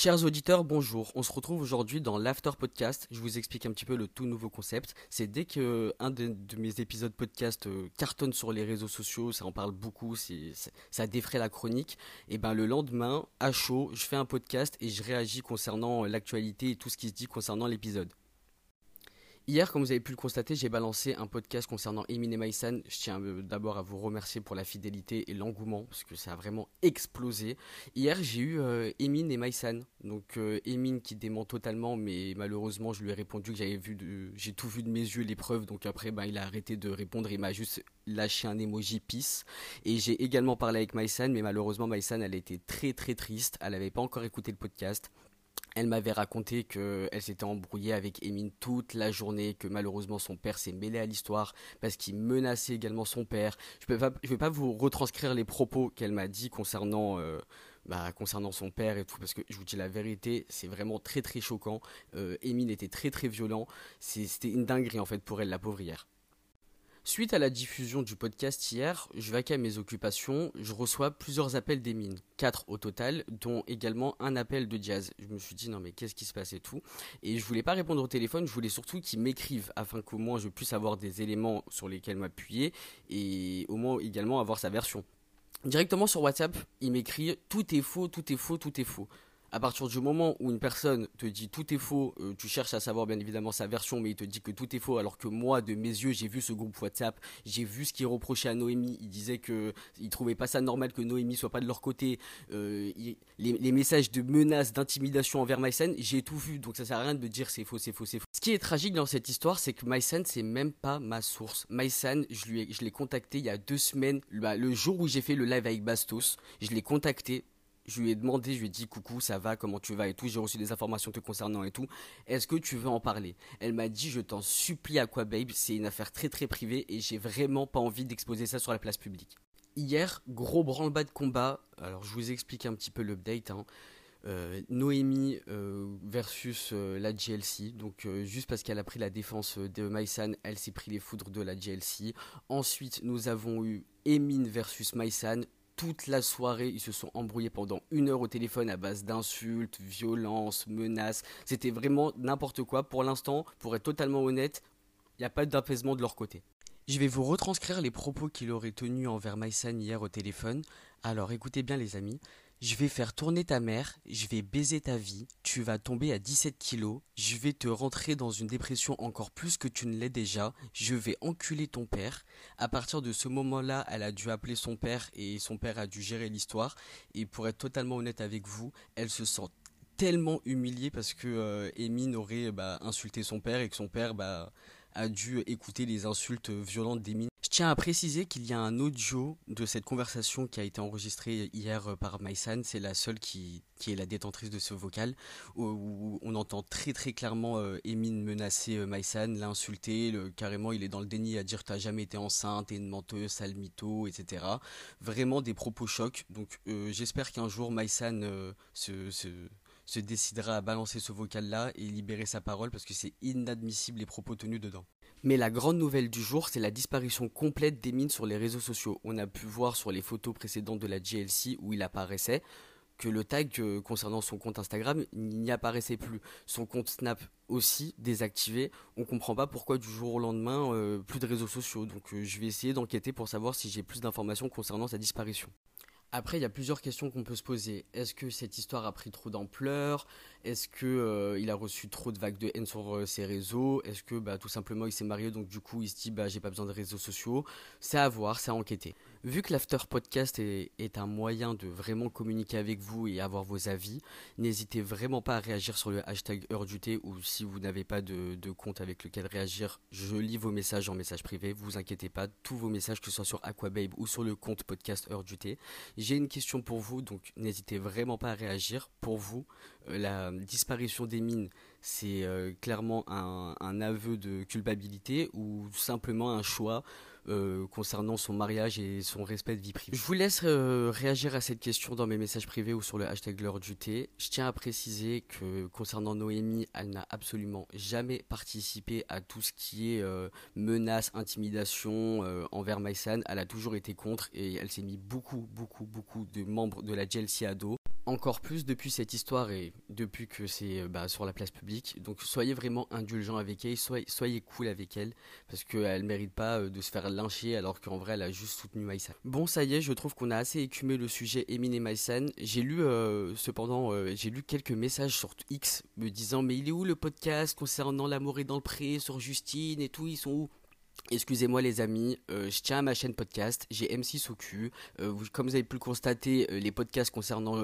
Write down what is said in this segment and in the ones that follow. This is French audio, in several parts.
Chers auditeurs, bonjour. On se retrouve aujourd'hui dans l'After Podcast. Je vous explique un petit peu le tout nouveau concept. C'est dès que un de, mes épisodes podcast euh, cartonne sur les réseaux sociaux, ça en parle beaucoup, ça défraie la chronique. Et ben le lendemain, à chaud, je fais un podcast et je réagis concernant l'actualité et tout ce qui se dit concernant l'épisode. Hier, comme vous avez pu le constater, j'ai balancé un podcast concernant Emin et. Je tiens euh, d'abord à vous remercier pour la fidélité et l'engouement, parce que ça a vraiment explosé. Hier, j'ai eu euh, Emin et Maïsan. Donc euh, Emin qui dément totalement, mais malheureusement, je lui ai répondu que j'avais vu, j'ai tout vu de mes yeux l'épreuve. Donc après, ben, il a arrêté de répondre, il m'a juste lâché un emoji peace. Et j'ai également parlé avec Maïsan, mais malheureusement, Maïsan, elle était très très triste. Elle n'avait pas encore écouté le podcast. Elle m'avait raconté qu'elle s'était embrouillée avec Emin toute la journée, que malheureusement son père s'est mêlé à l'histoire parce qu'il menaçait également son père. Je ne vais pas vous retranscrire les propos qu'elle m'a dit concernant, euh, bah, concernant son père et tout, parce que je vous dis la vérité, c'est vraiment très très choquant. Euh, Emin était très très violent. C'était une dinguerie en fait pour elle, la pauvre hier. Suite à la diffusion du podcast hier, je vaquais à mes occupations, je reçois plusieurs appels des mines, quatre au total, dont également un appel de jazz. Je me suis dit non mais qu'est-ce qui se passe et tout, et je voulais pas répondre au téléphone, je voulais surtout qu'ils m'écrivent afin qu'au moins je puisse avoir des éléments sur lesquels m'appuyer et au moins également avoir sa version. Directement sur WhatsApp, il m'écrit tout est faux, tout est faux, tout est faux à partir du moment où une personne te dit tout est faux, euh, tu cherches à savoir bien évidemment sa version, mais il te dit que tout est faux, alors que moi, de mes yeux, j'ai vu ce groupe WhatsApp, j'ai vu ce qu'il reprochait à Noémie. Il disait que il trouvait pas ça normal que Noémie soit pas de leur côté. Euh, les, messages de menaces, d'intimidation envers Mysen, j'ai tout vu, donc ça sert à rien de dire c'est faux, c'est faux, c'est faux. Ce qui est tragique dans cette histoire, c'est que Mysen, c'est même pas ma source. Lui, je l'ai contacté il y a deux semaines, bah, le jour où j'ai fait le live avec Bastos, je l'ai contacté je lui ai demandé, je lui ai dit coucou, ça va, comment tu vas et tout. J'ai reçu des informations te concernant et tout. Est-ce que tu veux en parler? Elle m'a dit, je t'en supplie, Aquababe, c'est une affaire très très privée et j'ai vraiment pas envie d'exposer ça sur la place publique. Hier, gros branle-bas de combat. Alors, je vous explique un petit peu l'update. Hein. Euh, Noémie euh, versus euh, la GLC. Donc juste parce qu'elle a pris la défense de Maïsan, elle s'est pris les foudres de la GLC. Ensuite, nous avons eu Emine versus Maïsan toute la soirée, ils se sont embrouillés pendant une heure au téléphone à base d'insultes, violences, menaces. C'était vraiment n'importe quoi. Pour l'instant, pour être totalement honnête, il n'y a pas d'apaisement de leur côté. Je vais vous retranscrire les propos qu'il aurait tenus envers Maïsan hier au téléphone. Alors écoutez bien les amis. Je vais faire tourner ta mère, je vais baiser ta vie, tu vas tomber à 17 kilos, je vais te rentrer dans une dépression encore plus que tu ne l'es déjà, je vais enculer ton père. À partir de ce moment-là, elle a dû appeler son père et son père a dû gérer l'histoire. Et pour être totalement honnête avec vous, elle se sent tellement humiliée parce que euh, aurait bah, insulté son père et que son père bah, a dû écouter les insultes violentes d'Emine. Je tiens à préciser qu'il y a un audio de cette conversation qui a été enregistrée hier par Maïsan, c'est la seule qui, est la détentrice de ce vocal, où, on entend très très clairement euh, Emine menacer euh, Maïsan, l'insulter, carrément il est dans le déni à dire t'as jamais été enceinte, t'es une menteuse, sale etc. Vraiment des propos chocs, donc euh, j'espère qu'un jour Maïsan se, se décidera à balancer ce vocal-là et libérer sa parole parce que c'est inadmissible les propos tenus dedans. Mais la grande nouvelle du jour, c'est la disparition complète d'Emine sur les réseaux sociaux. On a pu voir sur les photos précédentes de la GLC où il apparaissait que le tag euh, concernant son compte Instagram n'y apparaissait plus. Son compte Snap aussi désactivé. On comprend pas pourquoi du jour au lendemain euh, plus de réseaux sociaux. Donc euh, je vais essayer d'enquêter pour savoir si j'ai plus d'informations concernant sa disparition. Après, il y a plusieurs questions qu'on peut se poser. Est-ce que cette histoire a pris trop d'ampleur? Est-ce que euh, il a reçu trop de vagues de haine sur euh, ses réseaux? Est-ce que bah, tout simplement il s'est marié donc du coup il se dit bah j'ai pas besoin de réseaux sociaux? C'est à voir, c'est à enquêter. Vu que l'After Podcast est, un moyen de vraiment communiquer avec vous et avoir vos avis, n'hésitez vraiment pas à réagir sur le hashtag heure du thé ou si vous n'avez pas de, compte avec lequel réagir, je lis vos messages en message privé, vous inquiétez pas, tous vos messages que ce soit sur Aquababe ou sur le compte podcast heure du thé. J'ai une question pour vous, donc n'hésitez vraiment pas à réagir. Pour vous, euh, la disparition des mines, c'est euh, clairement un aveu de culpabilité ou simplement un choix euh, concernant son mariage et son respect de vie privée. Je vous laisse euh, réagir à cette question dans mes messages privés ou sur le hashtag l'heure du thé. Je tiens à préciser que concernant Noémie, elle n'a absolument jamais participé à tout ce qui est euh, menace, intimidation envers Maïsan. Elle a toujours été contre et elle s'est mis beaucoup, beaucoup, beaucoup de membres de la dos. Encore plus depuis cette histoire et depuis que c'est euh, bah, sur la place publique. Donc soyez vraiment indulgents avec elle, soyez, cool avec elle, parce qu'elle mérite pas euh, de se faire lyncher alors qu'en vrai elle a juste soutenu Maïsan. Bon ça y est, je trouve qu'on a assez écumé le sujet Emine et Maïsan. J'ai lu euh, cependant, j'ai lu quelques messages sur X me disant mais il est où le podcast concernant l'amour et dans le pré sur Justine et tout, ils sont où? Excusez-moi les amis, euh, je tiens à ma chaîne podcast, j'ai M6 au cul. Euh, comme vous avez pu le constater, euh, les podcasts concernant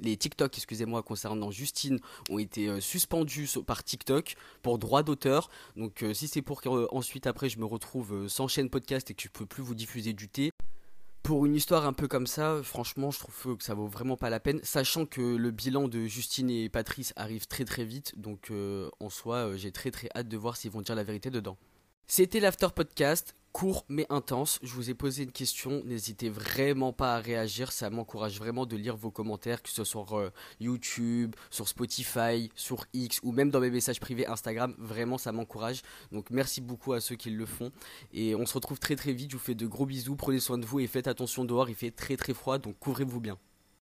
les TikTok, excusez-moi, concernant Justine ont été suspendus par TikTok pour droit d'auteur. Donc si c'est pour qu'ensuite après je me retrouve sans chaîne podcast et que je peux plus vous diffuser du thé, pour une histoire un peu comme ça, franchement, je trouve que ça vaut vraiment pas la peine, sachant que le bilan de Justine et Patrice arrive très très vite, donc en soi, j'ai très très hâte de voir s'ils vont dire la vérité dedans. C'était l'After Podcast, court mais intense. Je vous ai posé une question, n'hésitez vraiment pas à réagir, ça m'encourage vraiment de lire vos commentaires, que ce soit sur euh, YouTube, sur Spotify, sur X ou même dans mes messages privés Instagram. Vraiment, ça m'encourage. Donc merci beaucoup à ceux qui le font. Et on se retrouve très très vite. Je vous fais de gros bisous, prenez soin de vous et faites attention dehors, il fait très très froid, donc couvrez-vous bien.